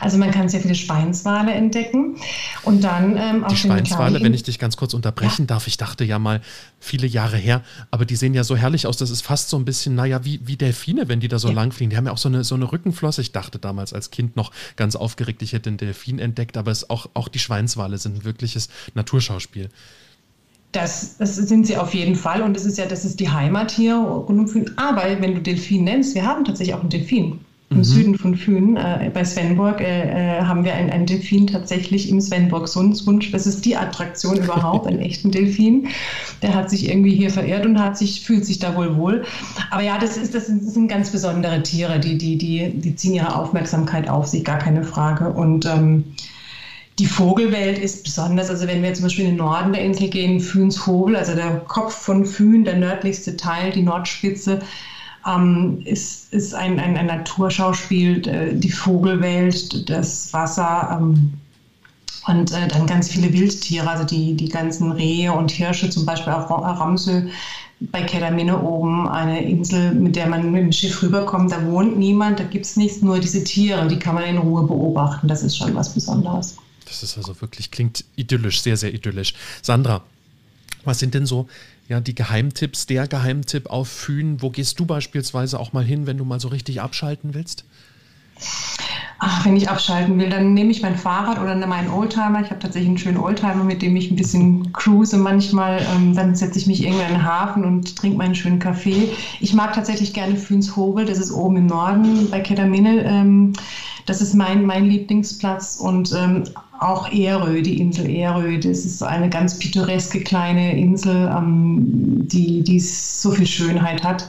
Also man kann sehr viele Schweinswale entdecken und dann ähm, Die Schweinswale, wenn ich dich ganz kurz unterbrechen ja. darf, ich dachte ja mal, viele Jahre her, aber die sehen ja so herrlich aus, das ist fast so ein bisschen, naja, wie, wie Delfine, wenn die da so ja. lang fliegen. Die haben ja auch so eine, so eine Rückenflosse. Ich dachte damals als Kind noch ganz aufgeregt, aufgeregt, ich hätte den Delfin entdeckt, aber es auch, auch die Schweinswale sind ein wirkliches Naturschauspiel. Das, das, sind sie auf jeden Fall und das ist ja, das ist die Heimat hier. Aber wenn du Delfin nennst, wir haben tatsächlich auch einen Delfin. Im mhm. Süden von Fühn, äh, bei Svenborg, äh, äh haben wir einen, einen Delfin tatsächlich im Svenborg Sundwunsch. Das ist die Attraktion überhaupt, einen (laughs) echten Delfin. Der hat sich irgendwie hier verirrt und hat sich, fühlt sich da wohl wohl. Aber ja, das, ist, das, sind, das sind ganz besondere Tiere, die, die, die, die ziehen ihre Aufmerksamkeit auf sich, gar keine Frage. Und ähm, die Vogelwelt ist besonders, also wenn wir zum Beispiel in den Norden der Insel gehen, Fühns Vogel, also der Kopf von Fühn, der nördlichste Teil, die Nordspitze, ähm, ist, ist ein, ein, ein Naturschauspiel, äh, die Vogelwelt, das Wasser ähm, und äh, dann ganz viele Wildtiere, also die, die ganzen Rehe und Hirsche, zum Beispiel auf Ramsel bei Kedamine oben, eine Insel, mit der man mit dem Schiff rüberkommt, da wohnt niemand, da gibt es nichts, nur diese Tiere, die kann man in Ruhe beobachten. Das ist schon was Besonderes. Das ist also wirklich, klingt idyllisch, sehr, sehr idyllisch. Sandra, was sind denn so ja, die Geheimtipps, der Geheimtipp auf Fühn? Wo gehst du beispielsweise auch mal hin, wenn du mal so richtig abschalten willst? Ach, wenn ich abschalten will, dann nehme ich mein Fahrrad oder meinen Oldtimer. Ich habe tatsächlich einen schönen Oldtimer, mit dem ich ein bisschen cruise manchmal. Ähm, dann setze ich mich irgendwo in den Hafen und trinke meinen schönen Kaffee. Ich mag tatsächlich gerne Fühns Hobel, das ist oben im Norden bei Kedamine. Ähm, das ist mein, mein Lieblingsplatz und ähm, auch Erö, die Insel Erö. Das ist eine ganz pittoreske kleine Insel, ähm, die, die so viel Schönheit hat.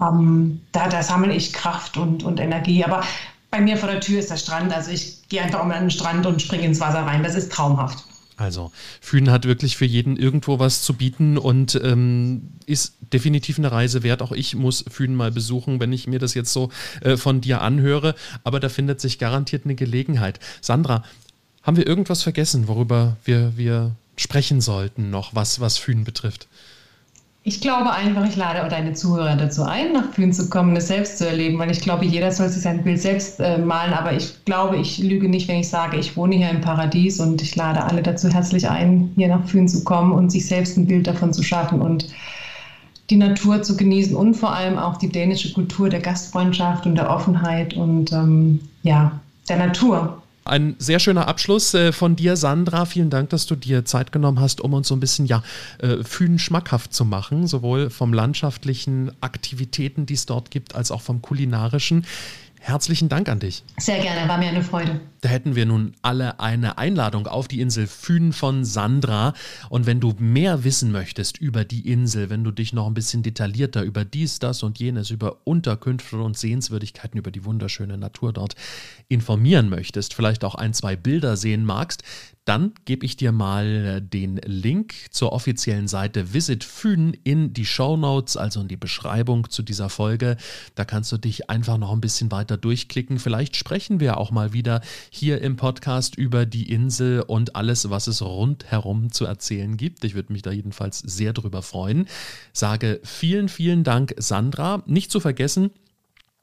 Ähm, da, da sammle ich Kraft und, und Energie. Aber bei mir vor der Tür ist der Strand. Also ich gehe einfach um den Strand und springe ins Wasser rein. Das ist traumhaft. Also, Fühlen hat wirklich für jeden irgendwo was zu bieten und ähm, ist definitiv eine Reise wert. Auch ich muss Fühlen mal besuchen, wenn ich mir das jetzt so äh, von dir anhöre. Aber da findet sich garantiert eine Gelegenheit. Sandra, haben wir irgendwas vergessen, worüber wir, wir sprechen sollten noch, was, was Fühlen betrifft? Ich glaube einfach, ich lade deine Zuhörer dazu ein, nach Fühlen zu kommen, es selbst zu erleben, weil ich glaube, jeder soll sich sein Bild selbst äh, malen, aber ich glaube, ich lüge nicht, wenn ich sage, ich wohne hier im Paradies und ich lade alle dazu herzlich ein, hier nach Fühlen zu kommen und sich selbst ein Bild davon zu schaffen und die Natur zu genießen und vor allem auch die dänische Kultur der Gastfreundschaft und der Offenheit und ähm, ja, der Natur. Ein sehr schöner Abschluss äh, von dir, Sandra. Vielen Dank, dass du dir Zeit genommen hast, um uns so ein bisschen ja, äh, Fühlen schmackhaft zu machen, sowohl vom landschaftlichen Aktivitäten, die es dort gibt, als auch vom kulinarischen. Herzlichen Dank an dich. Sehr gerne, war mir eine Freude. Da hätten wir nun alle eine Einladung auf die Insel Fühn von Sandra. Und wenn du mehr wissen möchtest über die Insel, wenn du dich noch ein bisschen detaillierter über dies, das und jenes, über Unterkünfte und Sehenswürdigkeiten, über die wunderschöne Natur dort informieren möchtest, vielleicht auch ein, zwei Bilder sehen magst, dann gebe ich dir mal äh, den Link zur offiziellen Seite Visit Fünen in die Show Notes, also in die Beschreibung zu dieser Folge. Da kannst du dich einfach noch ein bisschen weiter durchklicken. Vielleicht sprechen wir auch mal wieder hier im Podcast über die Insel und alles, was es rundherum zu erzählen gibt. Ich würde mich da jedenfalls sehr drüber freuen. Sage vielen, vielen Dank, Sandra. Nicht zu vergessen,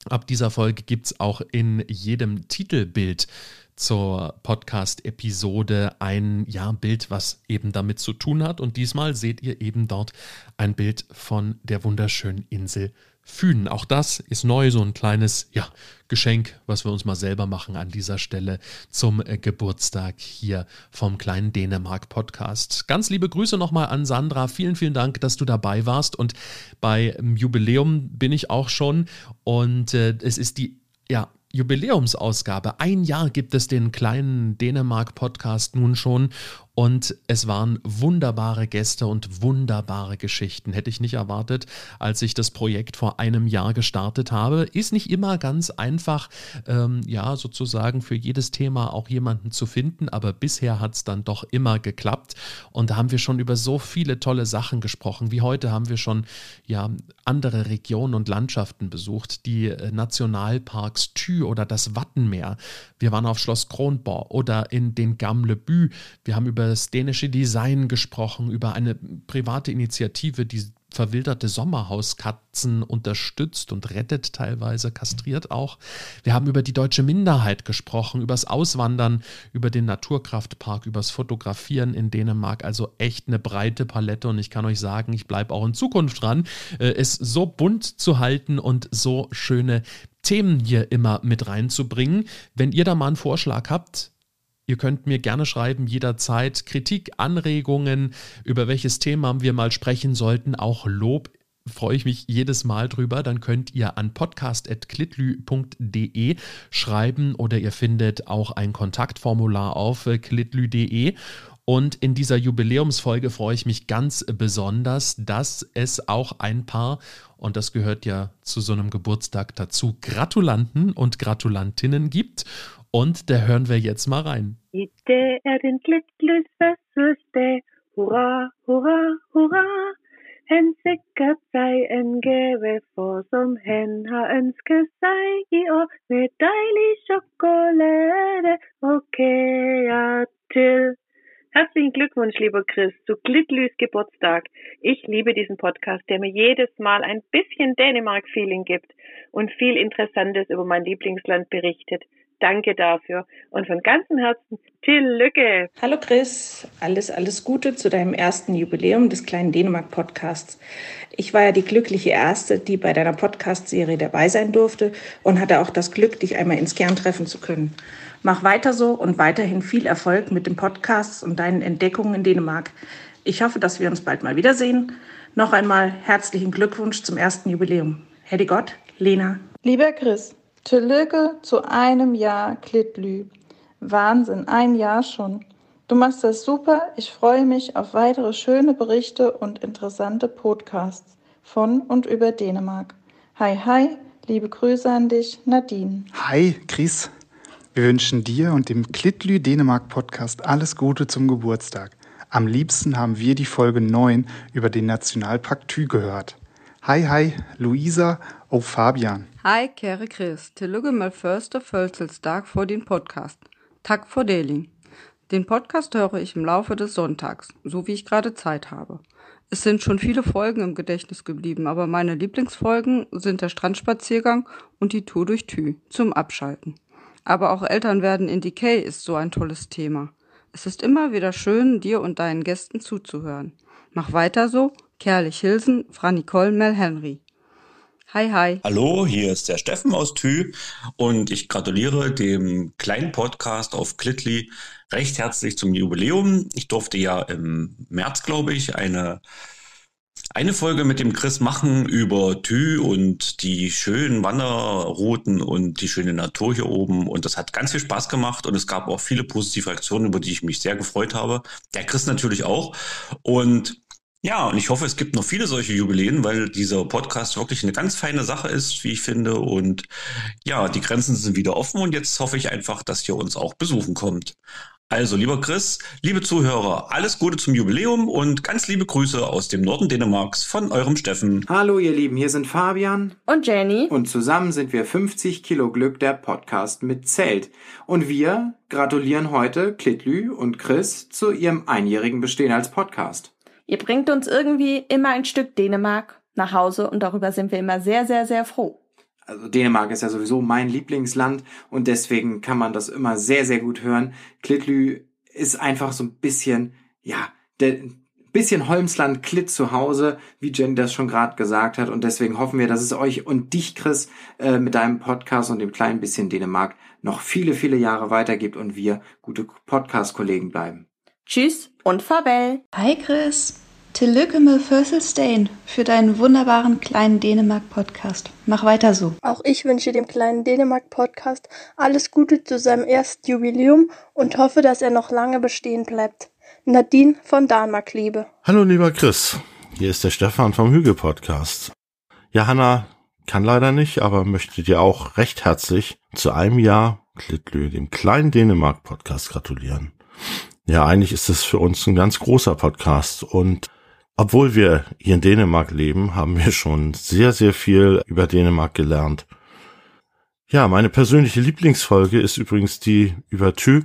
ab dieser Folge gibt es auch in jedem Titelbild zur Podcast-Episode ein ja, Bild, was eben damit zu tun hat. Und diesmal seht ihr eben dort ein Bild von der wunderschönen Insel Fühnen. Auch das ist neu, so ein kleines ja, Geschenk, was wir uns mal selber machen an dieser Stelle zum äh, Geburtstag hier vom kleinen Dänemark-Podcast. Ganz liebe Grüße nochmal an Sandra. Vielen, vielen Dank, dass du dabei warst. Und bei Jubiläum bin ich auch schon. Und äh, es ist die ja, Jubiläumsausgabe. Ein Jahr gibt es den kleinen Dänemark-Podcast nun schon und es waren wunderbare Gäste und wunderbare Geschichten. Hätte ich nicht erwartet, als ich das Projekt vor einem Jahr gestartet habe. Ist nicht immer ganz einfach, ähm, ja, sozusagen für jedes Thema auch jemanden zu finden, aber bisher hat es dann doch immer geklappt. Und da haben wir schon über so viele tolle Sachen gesprochen. Wie heute haben wir schon ja andere Regionen und Landschaften besucht, die äh, Nationalparks Thü oder das Wattenmeer. Wir waren auf Schloss Kronborg oder in den Gamle Bü. Wir haben über das dänische Design gesprochen, über eine private Initiative, die verwilderte Sommerhauskatzen unterstützt und rettet teilweise, kastriert auch. Wir haben über die deutsche Minderheit gesprochen, über das Auswandern, über den Naturkraftpark, über das Fotografieren in Dänemark. Also echt eine breite Palette und ich kann euch sagen, ich bleibe auch in Zukunft dran, äh, es so bunt zu halten und so schöne Themen hier immer mit reinzubringen. Wenn ihr da mal einen Vorschlag habt, Ihr könnt mir gerne schreiben, jederzeit Kritik, Anregungen, über welches Thema wir mal sprechen sollten, auch Lob freue ich mich jedes Mal drüber. Dann könnt ihr an podcast.klitlü.de schreiben oder ihr findet auch ein Kontaktformular auf äh, klitlü.de. Und in dieser Jubiläumsfolge freue ich mich ganz besonders, dass es auch ein paar, und das gehört ja zu so einem Geburtstag dazu, Gratulanten und Gratulantinnen gibt. Und da hören wir jetzt mal rein. Dag er den. Hurra, hurra, hurra. Han sikret sig en gave for, som han har ønsket sig i år. Med dejlig chokolade og kager til. Herzlichen Glückwunsch, lieber Chris, zu Glittlüs Geburtstag. Ich liebe diesen Podcast, der mir jedes Mal ein bisschen Dänemark-Feeling gibt und viel Interessantes über mein Lieblingsland berichtet. Danke dafür. Und von ganzem Herzen Till Lücke. Hallo Chris, alles, alles Gute zu deinem ersten Jubiläum des kleinen Dänemark-Podcasts. Ich war ja die glückliche Erste, die bei deiner Podcast-Serie dabei sein durfte und hatte auch das Glück, dich einmal ins Kern treffen zu können. Mach weiter so und weiterhin viel Erfolg mit den Podcasts und deinen Entdeckungen in Dänemark. Ich hoffe, dass wir uns bald mal wiedersehen. Noch einmal herzlichen Glückwunsch zum ersten Jubiläum. Hätte Gott, Lena. Lieber Chris, Tillykke zu einem Jahr Klitlü. Wahnsinn, ein Jahr schon. Du machst das super. Ich freue mich auf weitere schöne Berichte und interessante Podcasts von und über Dänemark. Hi, hi, liebe Grüße an dich, Nadine. Hi, Chris. Wir wünschen dir und dem Klitlü Dänemark Podcast alles Gute zum Geburtstag. Am liebsten haben wir die Folge 9 über den Nationalpark Thü gehört. Hi, hi, Luisa og Fabian. Hej kære Chris, tillykke med første fødselsdag for din Podcast. Tak for deling. Den Podcast höre ich im Laufe des Sonntags, so wie ich gerade Zeit habe. Es sind schon viele Folgen im Gedächtnis geblieben, aber meine Lieblingsfolgen sind der Strandspaziergang und die Tour durch Thü zum Abschalten. Aber auch Eltern werden in Decay ist so ein tolles Thema. Es ist immer wieder schön, dir und deinen Gästen zuzuhören. Mach weiter so. Kerlich Hilsen, Frau Nicole Mel Henry. Hi, hi. Hallo, hier ist der Steffen aus Thü und ich gratuliere dem kleinen Podcast auf Klitli recht herzlich zum Jubiläum. Ich durfte ja im März, glaube ich, eine eine Folge mit dem Chris machen über Thü und die schönen Wanderrouten und die schöne Natur hier oben. Und das hat ganz viel Spaß gemacht und es gab auch viele positive Reaktionen, über die ich mich sehr gefreut habe. Der Chris natürlich auch. Und ja, und ich hoffe, es gibt noch viele solche Jubiläen, weil dieser Podcast wirklich eine ganz feine Sache ist, wie ich finde. Und ja, die Grenzen sind wieder offen und jetzt hoffe ich einfach, dass ihr uns auch besuchen kommt. Also, lieber Chris, liebe Zuhörer, alles Gute zum Jubiläum und ganz liebe Grüße aus dem Norden Dänemarks von eurem Steffen. Hallo, ihr Lieben, hier sind Fabian und Jenny. Und zusammen sind wir 50 Kilo Glück, der Podcast mit Zelt. Und wir gratulieren heute Klitlü und Chris zu ihrem einjährigen Bestehen als Podcast. Ihr bringt uns irgendwie immer ein Stück Dänemark nach Hause und darüber sind wir immer sehr, sehr, sehr froh. Also Dänemark ist ja sowieso mein Lieblingsland und deswegen kann man das immer sehr, sehr gut hören. Klitlü ist einfach so ein bisschen, ja, der bisschen Holmsland Klitt zu Hause, wie Jenny das schon gerade gesagt hat. Und deswegen hoffen wir, dass es euch und dich, Chris, äh, mit deinem Podcast und dem kleinen bisschen Dänemark noch viele, viele Jahre weitergibt und wir gute Podcast-Kollegen bleiben. Tschüss und Farewell. Hi Chris. Tillykke med Fødselsdagen für deinen wunderbaren kleinen Dänemark-Podcast. Mach weiter so. Auch ich wünsche dem kleinen Dänemark-Podcast alles Gute zu seinem ersten Jubiläum und hoffe, dass er noch lange bestehen bleibt. Nadine von Dänemark liebe. Hallo lieber Chris, hier ist der Stefan vom Hügel-Podcast. Ja, Hanna kann leider nicht, aber möchte dir auch recht herzlich zu einem Jahr Klitlö, dem kleinen Dänemark-Podcast gratulieren. Ja, eigentlich ist es für uns ein ganz großer Podcast und obwohl wir hier in Dänemark leben, haben wir schon sehr, sehr viel über Dänemark gelernt. Ja, meine persönliche Lieblingsfolge ist übrigens die über Thy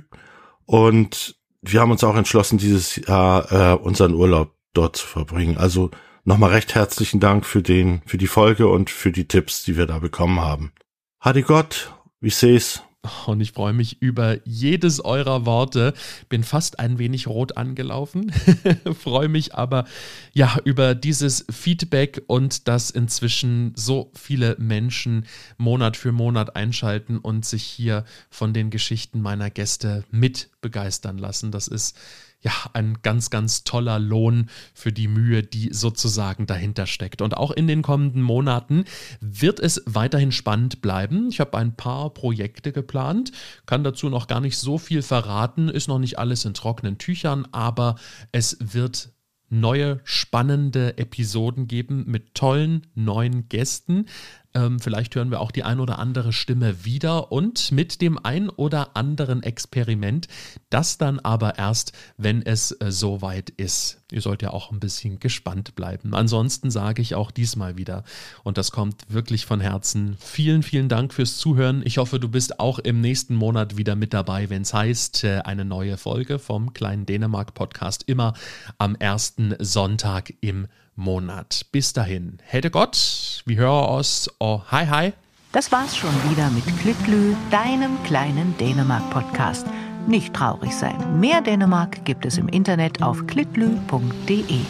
und wir haben uns auch entschlossen, dieses Jahr äh, unseren Urlaub dort zu verbringen. Also nochmal recht herzlichen Dank für den, für die Folge und für die Tipps, die wir da bekommen haben. Hadi Gott, wie seh's? (laughs) Und ich freue mich über jedes eurer Worte. Bin fast ein wenig rot angelaufen. (laughs) freue mich aber ja über dieses Feedback und dass inzwischen so viele Menschen Monat für Monat einschalten und sich hier von den Geschichten meiner Gäste mit begeistern lassen. Das ist ja, ein ganz, ganz toller Lohn für die Mühe, die sozusagen dahinter steckt. Und auch in den kommenden Monaten wird es weiterhin spannend bleiben. Ich habe ein paar Projekte geplant, kann dazu noch gar nicht so viel verraten, ist noch nicht alles in trockenen Tüchern, aber es wird neue spannende Episoden geben mit tollen neuen Gästen. Ähm, vielleicht hören wir auch die ein oder andere Stimme wieder und mit dem ein oder anderen Experiment. Das dann aber erst, wenn es äh, soweit ist. Ihr sollt ja auch ein bisschen gespannt bleiben. Ansonsten sage ich auch diesmal wieder, und das kommt wirklich von Herzen, vielen, vielen Dank fürs Zuhören. Ich hoffe, du bist auch im nächsten Monat wieder mit dabei, wenn es heißt, äh, eine neue Folge vom kleinen Dänemark-Podcast immer am ersten Sonntag im Monat. Bis dahin, hätte Gott, wir hören uns. Oh, hi, hi. Das war's schon wieder mit Klitlü, deinem kleinen Dänemark-Podcast. Nicht traurig sein. Mehr Dänemark gibt es im Internet auf klitlü.de.